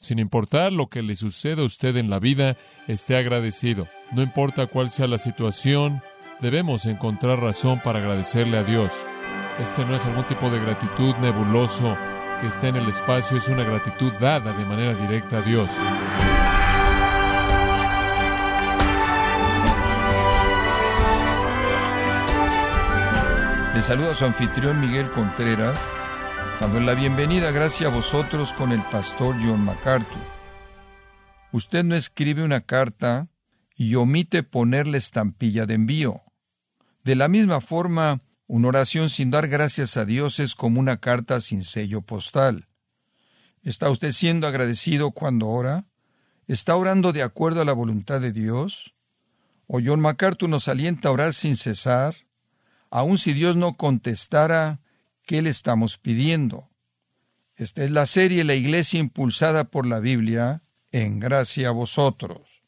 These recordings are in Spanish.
Sin importar lo que le suceda a usted en la vida, esté agradecido. No importa cuál sea la situación, debemos encontrar razón para agradecerle a Dios. Este no es algún tipo de gratitud nebuloso que está en el espacio, es una gratitud dada de manera directa a Dios. Le saluda su anfitrión Miguel Contreras, dando la bienvenida gracias a vosotros con el pastor John MacArthur. Usted no escribe una carta y omite ponerle estampilla de envío. De la misma forma, una oración sin dar gracias a Dios es como una carta sin sello postal. ¿Está usted siendo agradecido cuando ora? ¿Está orando de acuerdo a la voluntad de Dios? ¿O John MacArthur nos alienta a orar sin cesar? Aun si Dios no contestara, ¿qué le estamos pidiendo? Esta es la serie La Iglesia impulsada por la Biblia, en gracia a vosotros.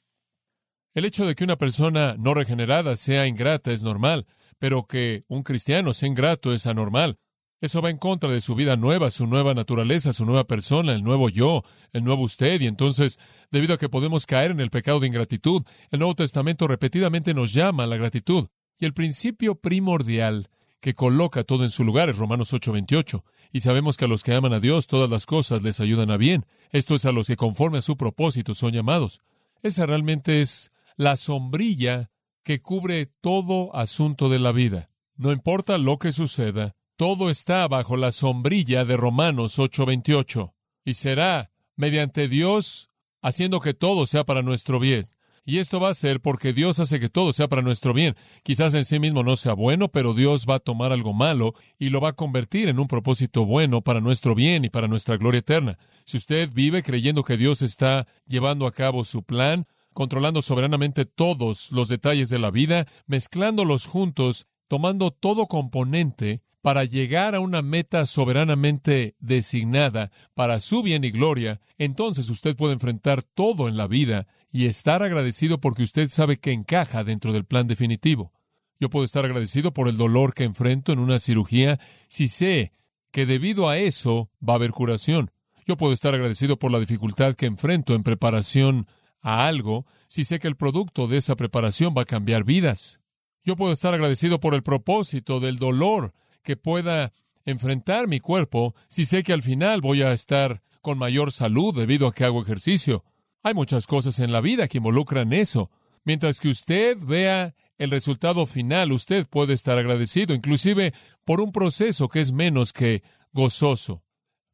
El hecho de que una persona no regenerada sea ingrata es normal, pero que un cristiano sea ingrato es anormal. Eso va en contra de su vida nueva, su nueva naturaleza, su nueva persona, el nuevo yo, el nuevo usted. Y entonces, debido a que podemos caer en el pecado de ingratitud, el Nuevo Testamento repetidamente nos llama a la gratitud. Y el principio primordial que coloca todo en su lugar es Romanos 8:28. Y sabemos que a los que aman a Dios todas las cosas les ayudan a bien. Esto es a los que conforme a su propósito son llamados. Esa realmente es la sombrilla que cubre todo asunto de la vida. No importa lo que suceda, todo está bajo la sombrilla de Romanos 8:28. Y será mediante Dios haciendo que todo sea para nuestro bien. Y esto va a ser porque Dios hace que todo sea para nuestro bien. Quizás en sí mismo no sea bueno, pero Dios va a tomar algo malo y lo va a convertir en un propósito bueno para nuestro bien y para nuestra gloria eterna. Si usted vive creyendo que Dios está llevando a cabo su plan, controlando soberanamente todos los detalles de la vida, mezclándolos juntos, tomando todo componente para llegar a una meta soberanamente designada para su bien y gloria, entonces usted puede enfrentar todo en la vida y estar agradecido porque usted sabe que encaja dentro del plan definitivo. Yo puedo estar agradecido por el dolor que enfrento en una cirugía si sé que debido a eso va a haber curación. Yo puedo estar agradecido por la dificultad que enfrento en preparación a algo si sé que el producto de esa preparación va a cambiar vidas. Yo puedo estar agradecido por el propósito del dolor que pueda enfrentar mi cuerpo si sé que al final voy a estar con mayor salud debido a que hago ejercicio. Hay muchas cosas en la vida que involucran eso. Mientras que usted vea el resultado final, usted puede estar agradecido, inclusive por un proceso que es menos que gozoso.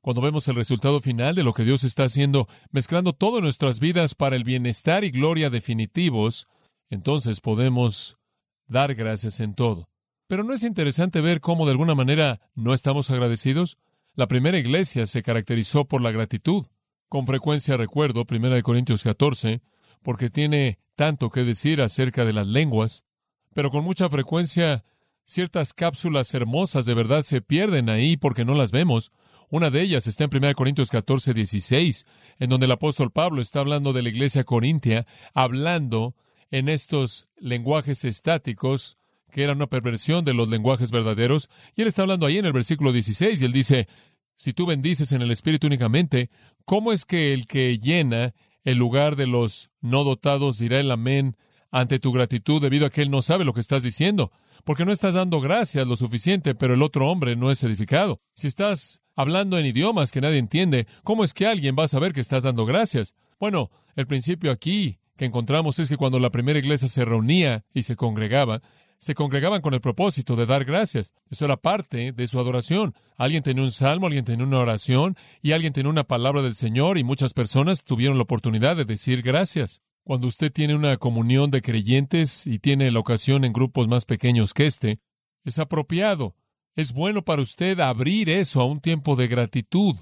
Cuando vemos el resultado final de lo que Dios está haciendo, mezclando todas nuestras vidas para el bienestar y gloria definitivos, entonces podemos dar gracias en todo. Pero ¿no es interesante ver cómo de alguna manera no estamos agradecidos? La primera iglesia se caracterizó por la gratitud. Con frecuencia recuerdo 1 Corintios 14, porque tiene tanto que decir acerca de las lenguas, pero con mucha frecuencia ciertas cápsulas hermosas de verdad se pierden ahí porque no las vemos. Una de ellas está en 1 Corintios 14, 16, en donde el apóstol Pablo está hablando de la iglesia corintia, hablando en estos lenguajes estáticos, que eran una perversión de los lenguajes verdaderos, y él está hablando ahí en el versículo 16, y él dice, si tú bendices en el Espíritu únicamente, ¿cómo es que el que llena el lugar de los no dotados dirá el amén ante tu gratitud debido a que él no sabe lo que estás diciendo? Porque no estás dando gracias lo suficiente, pero el otro hombre no es edificado. Si estás hablando en idiomas que nadie entiende, ¿cómo es que alguien va a saber que estás dando gracias? Bueno, el principio aquí que encontramos es que cuando la primera iglesia se reunía y se congregaba, se congregaban con el propósito de dar gracias. Eso era parte de su adoración. Alguien tenía un salmo, alguien tenía una oración y alguien tenía una palabra del Señor y muchas personas tuvieron la oportunidad de decir gracias. Cuando usted tiene una comunión de creyentes y tiene la ocasión en grupos más pequeños que este, es apropiado. Es bueno para usted abrir eso a un tiempo de gratitud.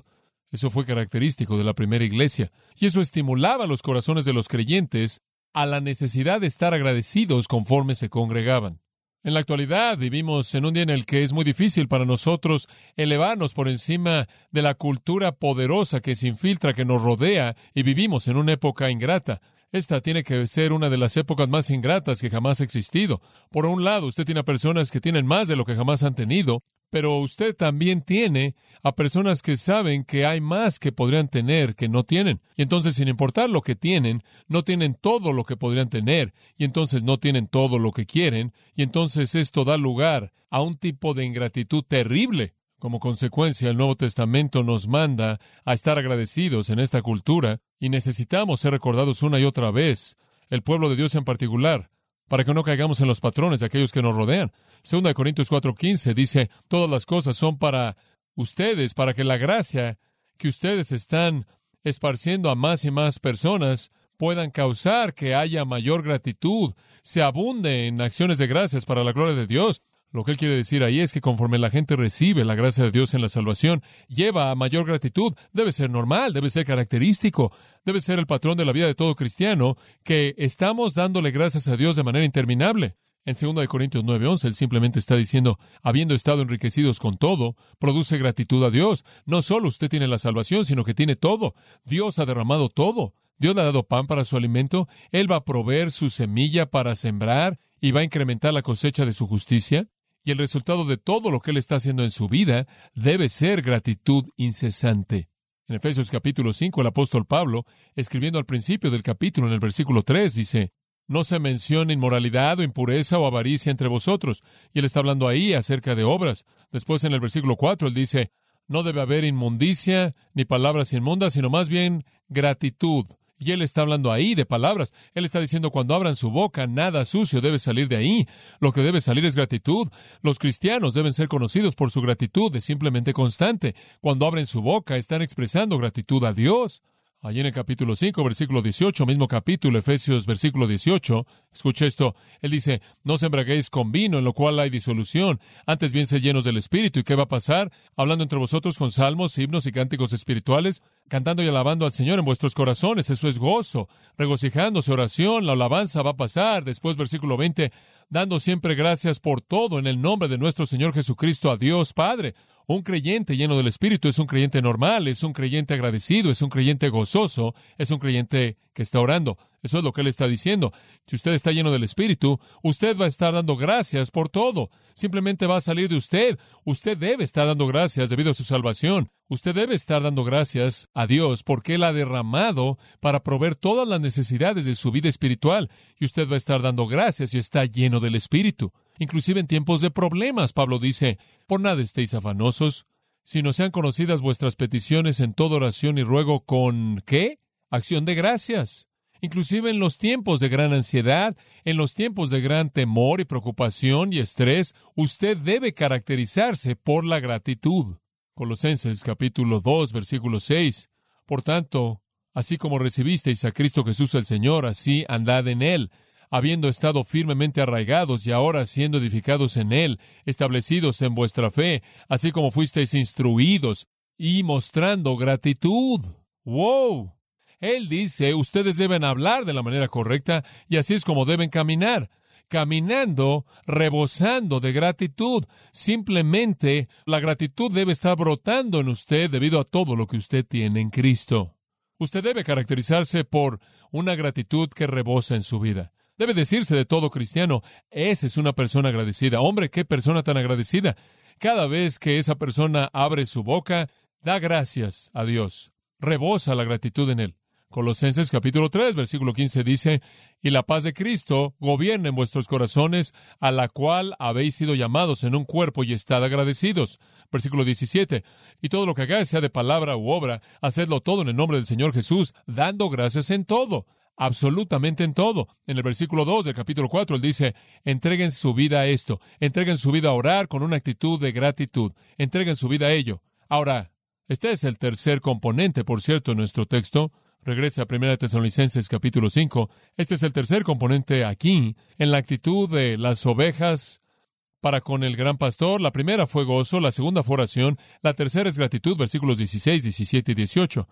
Eso fue característico de la primera iglesia. Y eso estimulaba los corazones de los creyentes a la necesidad de estar agradecidos conforme se congregaban. En la actualidad vivimos en un día en el que es muy difícil para nosotros elevarnos por encima de la cultura poderosa que se infiltra, que nos rodea, y vivimos en una época ingrata. Esta tiene que ser una de las épocas más ingratas que jamás ha existido. Por un lado, usted tiene personas que tienen más de lo que jamás han tenido, pero usted también tiene a personas que saben que hay más que podrían tener que no tienen. Y entonces, sin importar lo que tienen, no tienen todo lo que podrían tener, y entonces no tienen todo lo que quieren, y entonces esto da lugar a un tipo de ingratitud terrible. Como consecuencia, el Nuevo Testamento nos manda a estar agradecidos en esta cultura, y necesitamos ser recordados una y otra vez, el pueblo de Dios en particular, para que no caigamos en los patrones de aquellos que nos rodean. Segunda de Corintios 4:15 dice, todas las cosas son para ustedes, para que la gracia que ustedes están esparciendo a más y más personas puedan causar que haya mayor gratitud, se abunde en acciones de gracias para la gloria de Dios. Lo que él quiere decir ahí es que conforme la gente recibe la gracia de Dios en la salvación, lleva a mayor gratitud. Debe ser normal, debe ser característico, debe ser el patrón de la vida de todo cristiano, que estamos dándole gracias a Dios de manera interminable. En 2 Corintios 9:11, él simplemente está diciendo, habiendo estado enriquecidos con todo, produce gratitud a Dios. No solo usted tiene la salvación, sino que tiene todo. Dios ha derramado todo. Dios le ha dado pan para su alimento. Él va a proveer su semilla para sembrar y va a incrementar la cosecha de su justicia. Y el resultado de todo lo que Él está haciendo en su vida debe ser gratitud incesante. En Efesios capítulo 5, el apóstol Pablo, escribiendo al principio del capítulo en el versículo 3, dice, no se menciona inmoralidad o impureza o avaricia entre vosotros. Y él está hablando ahí acerca de obras. Después en el versículo 4 él dice, no debe haber inmundicia ni palabras inmundas, sino más bien gratitud. Y él está hablando ahí de palabras. Él está diciendo cuando abran su boca, nada sucio debe salir de ahí. Lo que debe salir es gratitud. Los cristianos deben ser conocidos por su gratitud, es simplemente constante. Cuando abren su boca, están expresando gratitud a Dios. Allí en el capítulo 5, versículo 18, mismo capítulo, Efesios, versículo 18, escuche esto, él dice, no embraguéis con vino, en lo cual hay disolución, antes bien se llenos del Espíritu. ¿Y qué va a pasar? Hablando entre vosotros con salmos, himnos y cánticos espirituales, cantando y alabando al Señor en vuestros corazones, eso es gozo, regocijándose, oración, la alabanza va a pasar. Después, versículo 20, dando siempre gracias por todo en el nombre de nuestro Señor Jesucristo a Dios Padre. Un creyente lleno del Espíritu es un creyente normal, es un creyente agradecido, es un creyente gozoso, es un creyente que está orando. Eso es lo que él está diciendo. Si usted está lleno del Espíritu, usted va a estar dando gracias por todo. Simplemente va a salir de usted. Usted debe estar dando gracias debido a su salvación. Usted debe estar dando gracias a Dios porque Él ha derramado para proveer todas las necesidades de su vida espiritual. Y usted va a estar dando gracias y está lleno del Espíritu inclusive en tiempos de problemas. Pablo dice, por nada estéis afanosos, sino sean conocidas vuestras peticiones en toda oración y ruego con ¿qué? Acción de gracias. Inclusive en los tiempos de gran ansiedad, en los tiempos de gran temor y preocupación y estrés, usted debe caracterizarse por la gratitud. Colosenses capítulo 2, versículo 6. Por tanto, así como recibisteis a Cristo Jesús el Señor, así andad en él habiendo estado firmemente arraigados y ahora siendo edificados en Él, establecidos en vuestra fe, así como fuisteis instruidos y mostrando gratitud. ¡Wow! Él dice, ustedes deben hablar de la manera correcta y así es como deben caminar caminando, rebosando de gratitud. Simplemente la gratitud debe estar brotando en usted debido a todo lo que usted tiene en Cristo. Usted debe caracterizarse por una gratitud que rebosa en su vida. Debe decirse de todo cristiano, esa es una persona agradecida. Hombre, qué persona tan agradecida. Cada vez que esa persona abre su boca, da gracias a Dios. Rebosa la gratitud en él. Colosenses capítulo 3, versículo 15 dice, y la paz de Cristo gobierna en vuestros corazones, a la cual habéis sido llamados en un cuerpo y estad agradecidos. Versículo 17, y todo lo que hagáis, sea de palabra u obra, hacedlo todo en el nombre del Señor Jesús, dando gracias en todo absolutamente en todo. En el versículo 2 del capítulo 4, él dice, entreguen su vida a esto, entreguen su vida a orar con una actitud de gratitud, entreguen su vida a ello. Ahora, este es el tercer componente, por cierto, en nuestro texto. Regresa a 1 Tesalonicenses capítulo 5. Este es el tercer componente aquí, en la actitud de las ovejas para con el gran pastor. La primera fue gozo, la segunda fue oración, la tercera es gratitud, versículos 16, 17 y 18.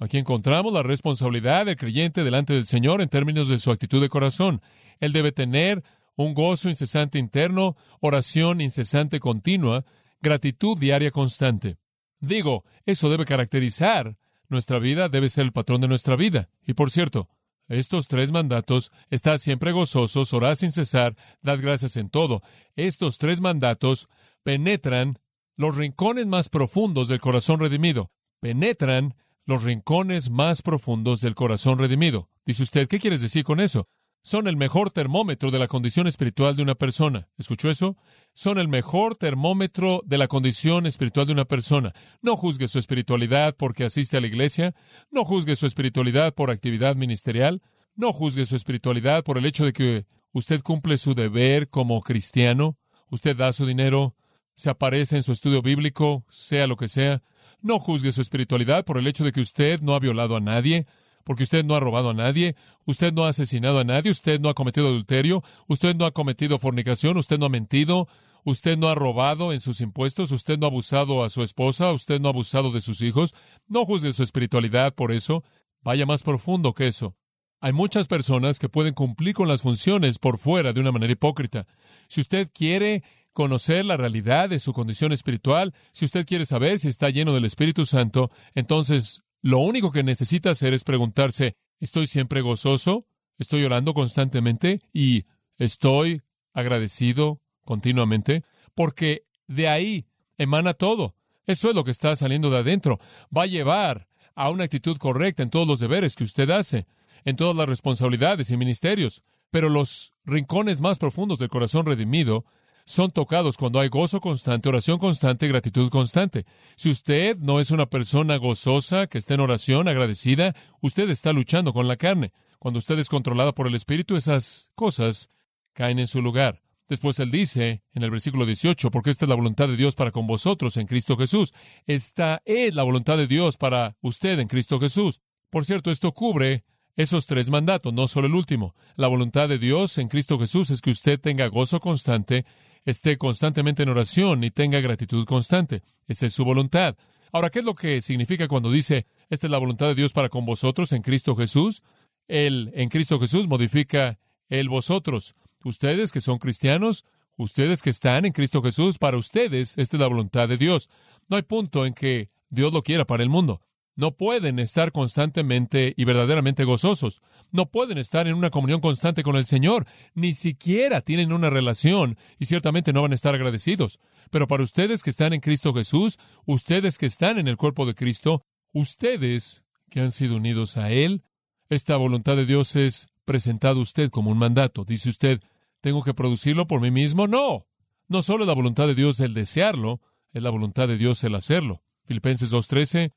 Aquí encontramos la responsabilidad del creyente delante del Señor en términos de su actitud de corazón. Él debe tener un gozo incesante interno, oración incesante continua, gratitud diaria constante. Digo, eso debe caracterizar nuestra vida, debe ser el patrón de nuestra vida. Y por cierto, estos tres mandatos, estad siempre gozosos, orad sin cesar, dad gracias en todo. Estos tres mandatos penetran los rincones más profundos del corazón redimido. Penetran los rincones más profundos del corazón redimido. Dice usted, ¿qué quieres decir con eso? Son el mejor termómetro de la condición espiritual de una persona. ¿Escuchó eso? Son el mejor termómetro de la condición espiritual de una persona. No juzgue su espiritualidad porque asiste a la iglesia. No juzgue su espiritualidad por actividad ministerial. No juzgue su espiritualidad por el hecho de que usted cumple su deber como cristiano. Usted da su dinero, se aparece en su estudio bíblico, sea lo que sea. No juzgue su espiritualidad por el hecho de que usted no ha violado a nadie, porque usted no ha robado a nadie, usted no ha asesinado a nadie, usted no ha cometido adulterio, usted no ha cometido fornicación, usted no ha mentido, usted no ha robado en sus impuestos, usted no ha abusado a su esposa, usted no ha abusado de sus hijos. No juzgue su espiritualidad por eso. Vaya más profundo que eso. Hay muchas personas que pueden cumplir con las funciones por fuera de una manera hipócrita. Si usted quiere conocer la realidad de su condición espiritual, si usted quiere saber si está lleno del Espíritu Santo, entonces lo único que necesita hacer es preguntarse, ¿estoy siempre gozoso? ¿Estoy orando constantemente? ¿Y estoy agradecido continuamente? Porque de ahí emana todo. Eso es lo que está saliendo de adentro. Va a llevar a una actitud correcta en todos los deberes que usted hace, en todas las responsabilidades y ministerios. Pero los rincones más profundos del corazón redimido son tocados cuando hay gozo constante, oración constante, gratitud constante. Si usted no es una persona gozosa, que está en oración, agradecida, usted está luchando con la carne. Cuando usted es controlada por el Espíritu, esas cosas caen en su lugar. Después él dice en el versículo 18, porque esta es la voluntad de Dios para con vosotros en Cristo Jesús. Esta es la voluntad de Dios para usted en Cristo Jesús. Por cierto, esto cubre esos tres mandatos, no solo el último. La voluntad de Dios en Cristo Jesús es que usted tenga gozo constante esté constantemente en oración y tenga gratitud constante. Esa es su voluntad. Ahora, ¿qué es lo que significa cuando dice, esta es la voluntad de Dios para con vosotros en Cristo Jesús? El en Cristo Jesús modifica el vosotros. Ustedes que son cristianos, ustedes que están en Cristo Jesús, para ustedes, esta es la voluntad de Dios. No hay punto en que Dios lo quiera para el mundo. No pueden estar constantemente y verdaderamente gozosos. No pueden estar en una comunión constante con el Señor. Ni siquiera tienen una relación y ciertamente no van a estar agradecidos. Pero para ustedes que están en Cristo Jesús, ustedes que están en el cuerpo de Cristo, ustedes que han sido unidos a Él, esta voluntad de Dios es presentado a usted como un mandato. Dice usted, ¿tengo que producirlo por mí mismo? No. No solo es la voluntad de Dios el desearlo, es la voluntad de Dios el hacerlo. Filipenses 2.13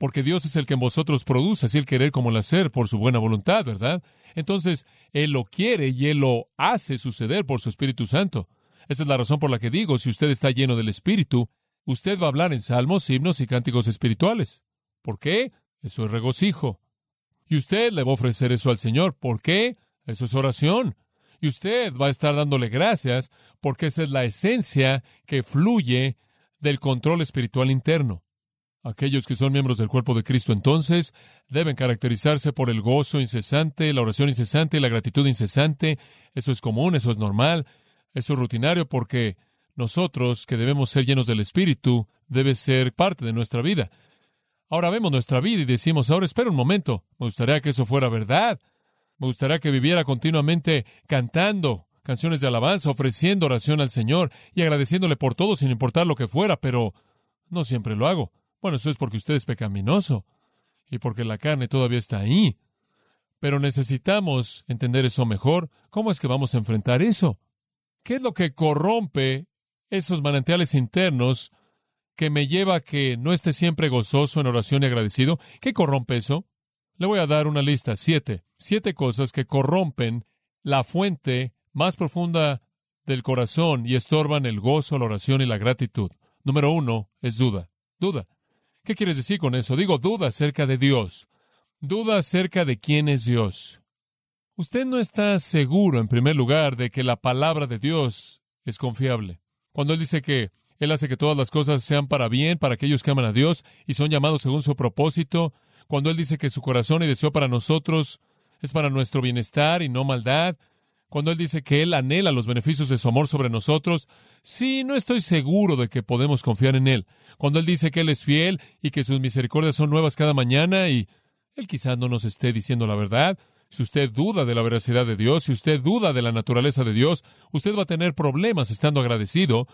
porque Dios es el que en vosotros produce así el querer como el hacer por su buena voluntad, ¿verdad? Entonces, Él lo quiere y Él lo hace suceder por su Espíritu Santo. Esa es la razón por la que digo, si usted está lleno del Espíritu, usted va a hablar en salmos, himnos y cánticos espirituales. ¿Por qué? Eso es regocijo. Y usted le va a ofrecer eso al Señor. ¿Por qué? Eso es oración. Y usted va a estar dándole gracias porque esa es la esencia que fluye del control espiritual interno. Aquellos que son miembros del cuerpo de Cristo entonces deben caracterizarse por el gozo incesante, la oración incesante y la gratitud incesante. Eso es común, eso es normal, eso es rutinario porque nosotros que debemos ser llenos del Espíritu debe ser parte de nuestra vida. Ahora vemos nuestra vida y decimos, ahora espera un momento, me gustaría que eso fuera verdad. Me gustaría que viviera continuamente cantando canciones de alabanza, ofreciendo oración al Señor y agradeciéndole por todo sin importar lo que fuera, pero no siempre lo hago. Bueno, eso es porque usted es pecaminoso y porque la carne todavía está ahí. Pero necesitamos entender eso mejor. ¿Cómo es que vamos a enfrentar eso? ¿Qué es lo que corrompe esos manantiales internos que me lleva a que no esté siempre gozoso en oración y agradecido? ¿Qué corrompe eso? Le voy a dar una lista, siete. Siete cosas que corrompen la fuente más profunda del corazón y estorban el gozo, la oración y la gratitud. Número uno es duda. Duda. ¿Qué quieres decir con eso? Digo, duda acerca de Dios. Duda acerca de quién es Dios. Usted no está seguro, en primer lugar, de que la palabra de Dios es confiable. Cuando Él dice que Él hace que todas las cosas sean para bien, para aquellos que aman a Dios y son llamados según su propósito, cuando Él dice que su corazón y deseo para nosotros es para nuestro bienestar y no maldad, cuando Él dice que Él anhela los beneficios de su amor sobre nosotros, sí, no estoy seguro de que podemos confiar en Él. Cuando Él dice que Él es fiel y que sus misericordias son nuevas cada mañana y Él quizás no nos esté diciendo la verdad. Si usted duda de la veracidad de Dios, si usted duda de la naturaleza de Dios, usted va a tener problemas estando agradecido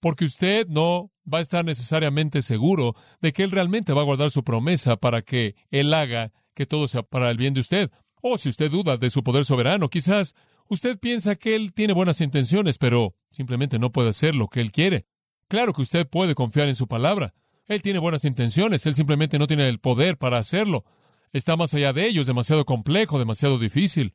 porque usted no va a estar necesariamente seguro de que Él realmente va a guardar su promesa para que Él haga que todo sea para el bien de usted. O si usted duda de su poder soberano, quizás usted piensa que Él tiene buenas intenciones, pero simplemente no puede hacer lo que Él quiere. Claro que usted puede confiar en su palabra. Él tiene buenas intenciones, Él simplemente no tiene el poder para hacerlo. Está más allá de ello, es demasiado complejo, demasiado difícil.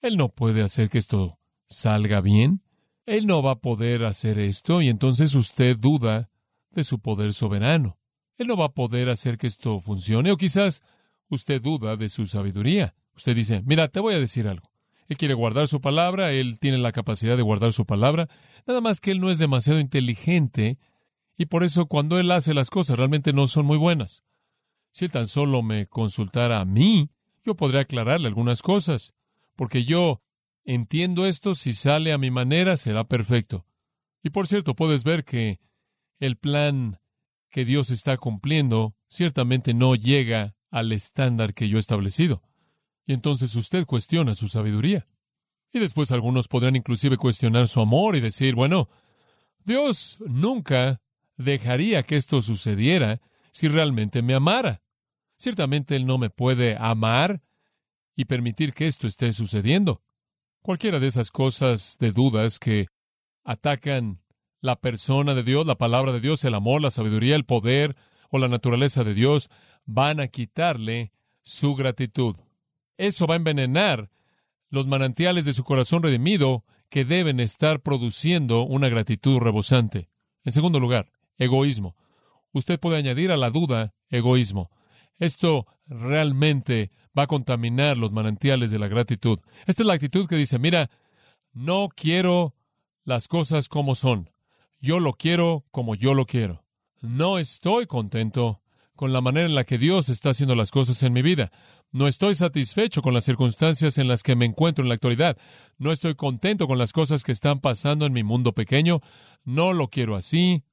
Él no puede hacer que esto salga bien. Él no va a poder hacer esto y entonces usted duda de su poder soberano. Él no va a poder hacer que esto funcione o quizás usted duda de su sabiduría. Usted dice, mira, te voy a decir algo. Él quiere guardar su palabra, él tiene la capacidad de guardar su palabra, nada más que él no es demasiado inteligente y por eso cuando él hace las cosas realmente no son muy buenas. Si él tan solo me consultara a mí, yo podría aclararle algunas cosas, porque yo entiendo esto, si sale a mi manera será perfecto. Y por cierto, puedes ver que el plan que Dios está cumpliendo ciertamente no llega al estándar que yo he establecido. Y entonces usted cuestiona su sabiduría. Y después algunos podrán inclusive cuestionar su amor y decir, bueno, Dios nunca dejaría que esto sucediera si realmente me amara. Ciertamente Él no me puede amar y permitir que esto esté sucediendo. Cualquiera de esas cosas de dudas que atacan la persona de Dios, la palabra de Dios, el amor, la sabiduría, el poder o la naturaleza de Dios, van a quitarle su gratitud. Eso va a envenenar los manantiales de su corazón redimido que deben estar produciendo una gratitud rebosante. En segundo lugar, egoísmo. Usted puede añadir a la duda egoísmo. Esto realmente va a contaminar los manantiales de la gratitud. Esta es la actitud que dice, mira, no quiero las cosas como son. Yo lo quiero como yo lo quiero. No estoy contento con la manera en la que Dios está haciendo las cosas en mi vida. No estoy satisfecho con las circunstancias en las que me encuentro en la actualidad. No estoy contento con las cosas que están pasando en mi mundo pequeño. No lo quiero así.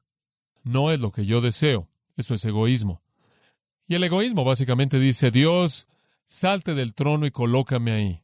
No es lo que yo deseo. Eso es egoísmo. Y el egoísmo básicamente dice, Dios, salte del trono y colócame ahí.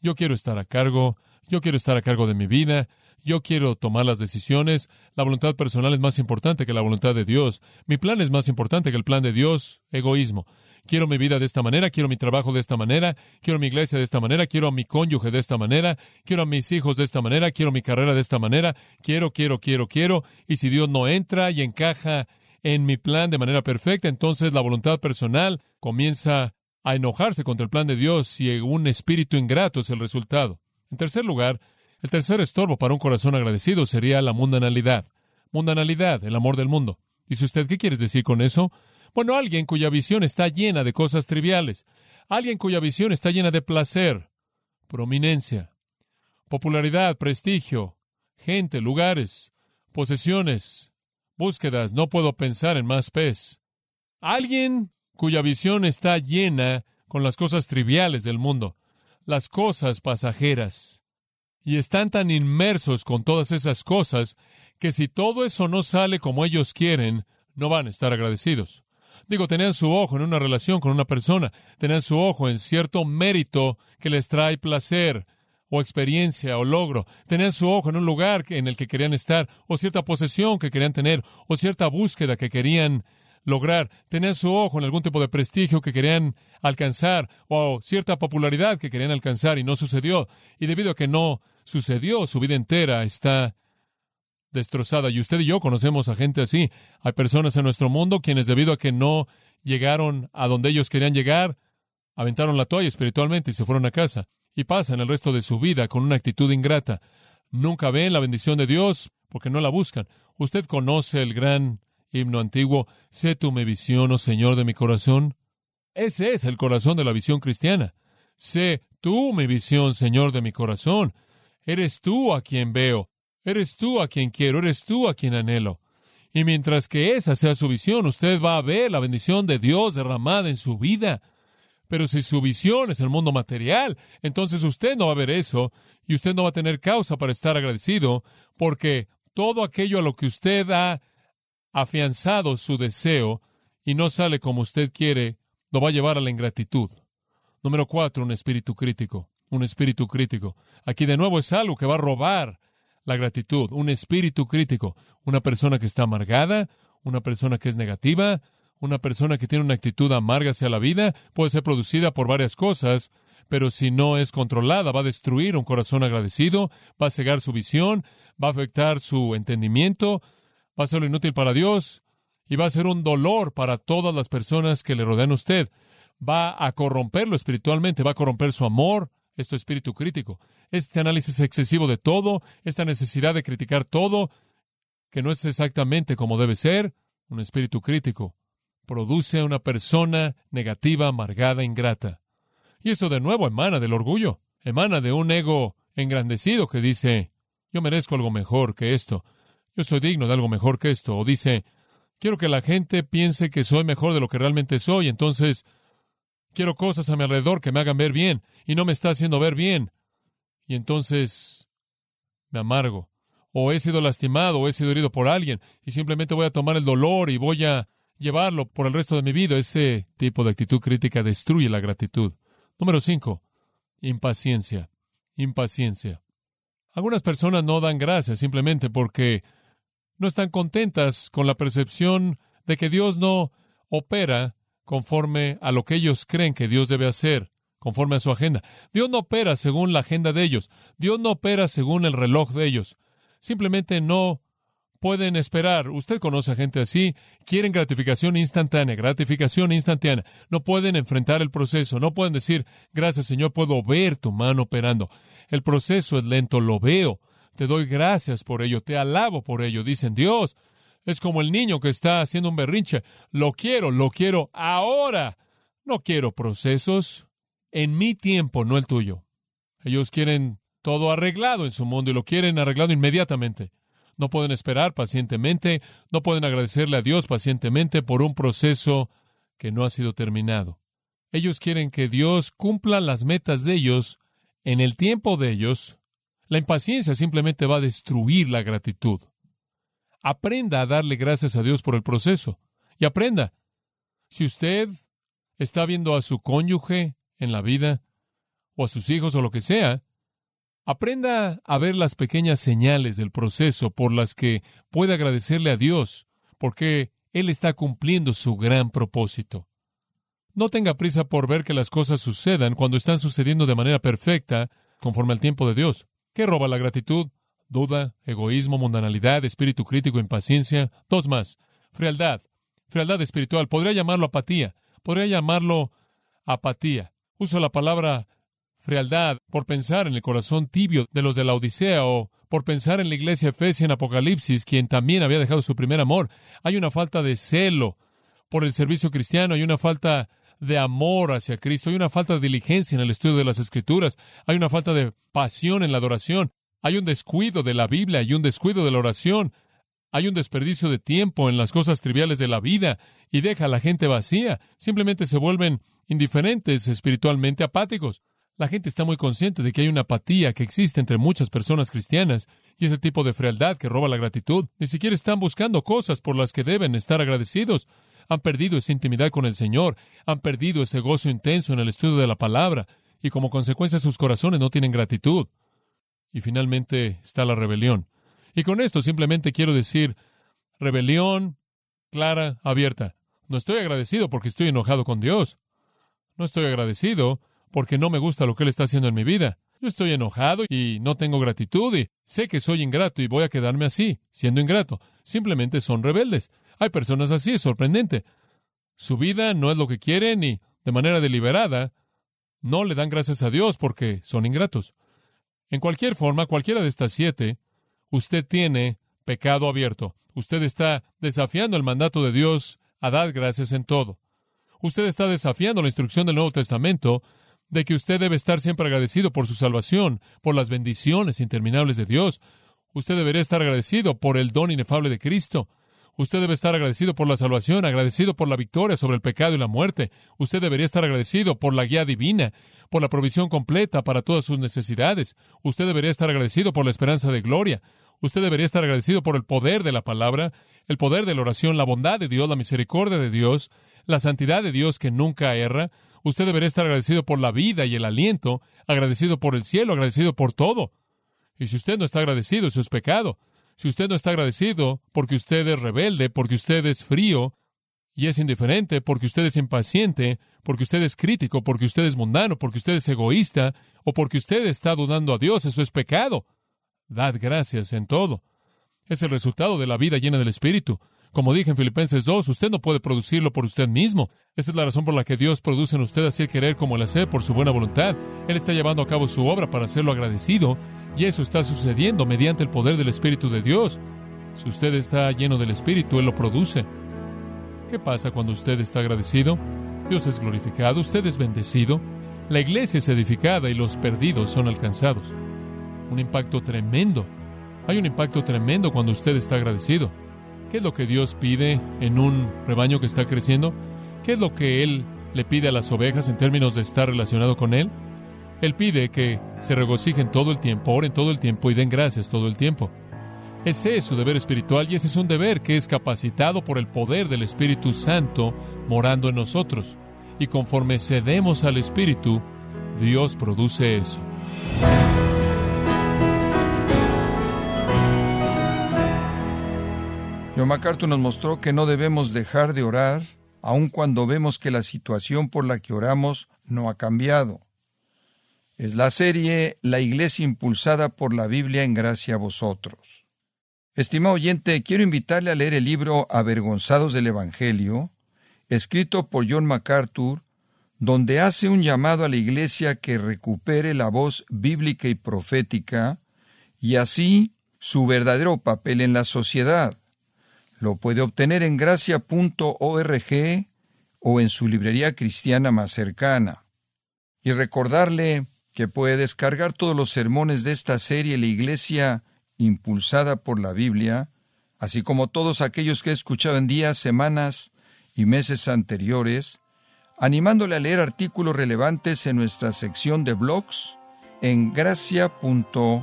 Yo quiero estar a cargo, yo quiero estar a cargo de mi vida, yo quiero tomar las decisiones, la voluntad personal es más importante que la voluntad de Dios, mi plan es más importante que el plan de Dios, egoísmo. Quiero mi vida de esta manera, quiero mi trabajo de esta manera, quiero mi iglesia de esta manera, quiero a mi cónyuge de esta manera, quiero a mis hijos de esta manera, quiero mi carrera de esta manera, quiero, quiero, quiero, quiero, y si Dios no entra y encaja en mi plan de manera perfecta, entonces la voluntad personal comienza a enojarse contra el plan de Dios si un espíritu ingrato es el resultado. En tercer lugar, el tercer estorbo para un corazón agradecido sería la mundanalidad. Mundanalidad, el amor del mundo. Dice usted, ¿qué quieres decir con eso? Bueno, alguien cuya visión está llena de cosas triviales, alguien cuya visión está llena de placer, prominencia, popularidad, prestigio, gente, lugares, posesiones, búsquedas, no puedo pensar en más pez. Alguien cuya visión está llena con las cosas triviales del mundo, las cosas pasajeras. Y están tan inmersos con todas esas cosas que si todo eso no sale como ellos quieren, no van a estar agradecidos. Digo, tenían su ojo en una relación con una persona, tenían su ojo en cierto mérito que les trae placer, o experiencia o logro. Tenían su ojo en un lugar en el que querían estar, o cierta posesión que querían tener, o cierta búsqueda que querían lograr. Tenían su ojo en algún tipo de prestigio que querían alcanzar, o cierta popularidad que querían alcanzar y no sucedió. Y debido a que no sucedió, su vida entera está destrozada. Y usted y yo conocemos a gente así. Hay personas en nuestro mundo quienes debido a que no llegaron a donde ellos querían llegar, aventaron la toalla espiritualmente y se fueron a casa y pasan el resto de su vida con una actitud ingrata. Nunca ven la bendición de Dios porque no la buscan. Usted conoce el gran himno antiguo, Sé tú mi visión, oh Señor de mi corazón. Ese es el corazón de la visión cristiana. Sé tú mi visión, Señor de mi corazón. Eres tú a quien veo, eres tú a quien quiero, eres tú a quien anhelo. Y mientras que esa sea su visión, usted va a ver la bendición de Dios derramada en su vida. Pero si su visión es el mundo material, entonces usted no va a ver eso y usted no va a tener causa para estar agradecido porque todo aquello a lo que usted ha afianzado su deseo y no sale como usted quiere, lo va a llevar a la ingratitud. Número cuatro, un espíritu crítico. Un espíritu crítico. Aquí de nuevo es algo que va a robar la gratitud. Un espíritu crítico. Una persona que está amargada, Una persona que es negativa, una persona que tiene una actitud amarga hacia la vida, puede ser producida por varias cosas, pero si no es controlada, va a destruir un corazón agradecido, va a cegar su visión, va a afectar su entendimiento, va a ser inútil para Dios y va a ser un dolor para todas las personas que le rodean a usted. Va a corromperlo espiritualmente, va a corromper su amor, esto es espíritu crítico. Este análisis excesivo de todo, esta necesidad de criticar todo, que no es exactamente como debe ser, un espíritu crítico, produce a una persona negativa, amargada, ingrata. Y eso de nuevo emana del orgullo, emana de un ego engrandecido que dice, yo merezco algo mejor que esto, yo soy digno de algo mejor que esto, o dice, quiero que la gente piense que soy mejor de lo que realmente soy, entonces quiero cosas a mi alrededor que me hagan ver bien, y no me está haciendo ver bien, y entonces me amargo, o he sido lastimado, o he sido herido por alguien, y simplemente voy a tomar el dolor y voy a llevarlo por el resto de mi vida. Ese tipo de actitud crítica destruye la gratitud. Número cinco, impaciencia. Impaciencia. Algunas personas no dan gracias simplemente porque no están contentas con la percepción de que Dios no opera conforme a lo que ellos creen que Dios debe hacer, conforme a su agenda. Dios no opera según la agenda de ellos. Dios no opera según el reloj de ellos. Simplemente no pueden esperar. Usted conoce a gente así, quieren gratificación instantánea, gratificación instantánea. No pueden enfrentar el proceso, no pueden decir, gracias Señor, puedo ver tu mano operando. El proceso es lento, lo veo. Te doy gracias por ello, te alabo por ello. Dicen, Dios, es como el niño que está haciendo un berrinche. Lo quiero, lo quiero ahora. No quiero procesos en mi tiempo, no el tuyo. Ellos quieren todo arreglado en su mundo y lo quieren arreglado inmediatamente no pueden esperar pacientemente, no pueden agradecerle a Dios pacientemente por un proceso que no ha sido terminado. Ellos quieren que Dios cumpla las metas de ellos en el tiempo de ellos. La impaciencia simplemente va a destruir la gratitud. Aprenda a darle gracias a Dios por el proceso. Y aprenda. Si usted está viendo a su cónyuge en la vida, o a sus hijos o lo que sea, Aprenda a ver las pequeñas señales del proceso por las que puede agradecerle a Dios, porque Él está cumpliendo su gran propósito. No tenga prisa por ver que las cosas sucedan cuando están sucediendo de manera perfecta, conforme al tiempo de Dios. ¿Qué roba la gratitud? Duda, egoísmo, mundanalidad, espíritu crítico, impaciencia. Dos más. Frialdad. Frialdad espiritual. Podría llamarlo apatía. Podría llamarlo apatía. Uso la palabra frialdad por pensar en el corazón tibio de los de la Odisea o por pensar en la iglesia Efesia en Apocalipsis, quien también había dejado su primer amor. Hay una falta de celo por el servicio cristiano, hay una falta de amor hacia Cristo, hay una falta de diligencia en el estudio de las Escrituras, hay una falta de pasión en la adoración, hay un descuido de la Biblia, hay un descuido de la oración, hay un desperdicio de tiempo en las cosas triviales de la vida y deja a la gente vacía, simplemente se vuelven indiferentes espiritualmente apáticos. La gente está muy consciente de que hay una apatía que existe entre muchas personas cristianas y ese tipo de frialdad que roba la gratitud. Ni siquiera están buscando cosas por las que deben estar agradecidos. Han perdido esa intimidad con el Señor, han perdido ese gozo intenso en el estudio de la palabra y como consecuencia sus corazones no tienen gratitud. Y finalmente está la rebelión. Y con esto simplemente quiero decir rebelión clara, abierta. No estoy agradecido porque estoy enojado con Dios. No estoy agradecido porque no me gusta lo que Él está haciendo en mi vida. Yo estoy enojado y no tengo gratitud y sé que soy ingrato y voy a quedarme así, siendo ingrato. Simplemente son rebeldes. Hay personas así, es sorprendente. Su vida no es lo que quieren y, de manera deliberada, no le dan gracias a Dios porque son ingratos. En cualquier forma, cualquiera de estas siete, usted tiene pecado abierto. Usted está desafiando el mandato de Dios a dar gracias en todo. Usted está desafiando la instrucción del Nuevo Testamento de que usted debe estar siempre agradecido por su salvación, por las bendiciones interminables de Dios. Usted debería estar agradecido por el don inefable de Cristo. Usted debe estar agradecido por la salvación, agradecido por la victoria sobre el pecado y la muerte. Usted debería estar agradecido por la guía divina, por la provisión completa para todas sus necesidades. Usted debería estar agradecido por la esperanza de gloria. Usted debería estar agradecido por el poder de la palabra, el poder de la oración, la bondad de Dios, la misericordia de Dios, la santidad de Dios que nunca erra. Usted debería estar agradecido por la vida y el aliento, agradecido por el cielo, agradecido por todo. Y si usted no está agradecido, eso es pecado. Si usted no está agradecido porque usted es rebelde, porque usted es frío y es indiferente, porque usted es impaciente, porque usted es crítico, porque usted es mundano, porque usted es egoísta, o porque usted está dudando a Dios, eso es pecado. Dad gracias en todo. Es el resultado de la vida llena del Espíritu. Como dije en Filipenses 2, usted no puede producirlo por usted mismo. Esa es la razón por la que Dios produce en usted así el querer como el hacer por su buena voluntad. Él está llevando a cabo su obra para hacerlo agradecido y eso está sucediendo mediante el poder del Espíritu de Dios. Si usted está lleno del Espíritu, Él lo produce. ¿Qué pasa cuando usted está agradecido? Dios es glorificado, usted es bendecido, la iglesia es edificada y los perdidos son alcanzados. Un impacto tremendo. Hay un impacto tremendo cuando usted está agradecido. ¿Qué es lo que Dios pide en un rebaño que está creciendo? ¿Qué es lo que Él le pide a las ovejas en términos de estar relacionado con Él? Él pide que se regocijen todo el tiempo, oren todo el tiempo y den gracias todo el tiempo. Ese es su deber espiritual y ese es un deber que es capacitado por el poder del Espíritu Santo morando en nosotros. Y conforme cedemos al Espíritu, Dios produce eso. John MacArthur nos mostró que no debemos dejar de orar, aun cuando vemos que la situación por la que oramos no ha cambiado. Es la serie La Iglesia impulsada por la Biblia en gracia a vosotros. Estimado oyente, quiero invitarle a leer el libro Avergonzados del Evangelio, escrito por John MacArthur, donde hace un llamado a la Iglesia que recupere la voz bíblica y profética, y así su verdadero papel en la sociedad. Lo puede obtener en gracia.org o en su librería cristiana más cercana. Y recordarle que puede descargar todos los sermones de esta serie La Iglesia impulsada por la Biblia, así como todos aquellos que he escuchado en días, semanas y meses anteriores, animándole a leer artículos relevantes en nuestra sección de blogs en gracia.org.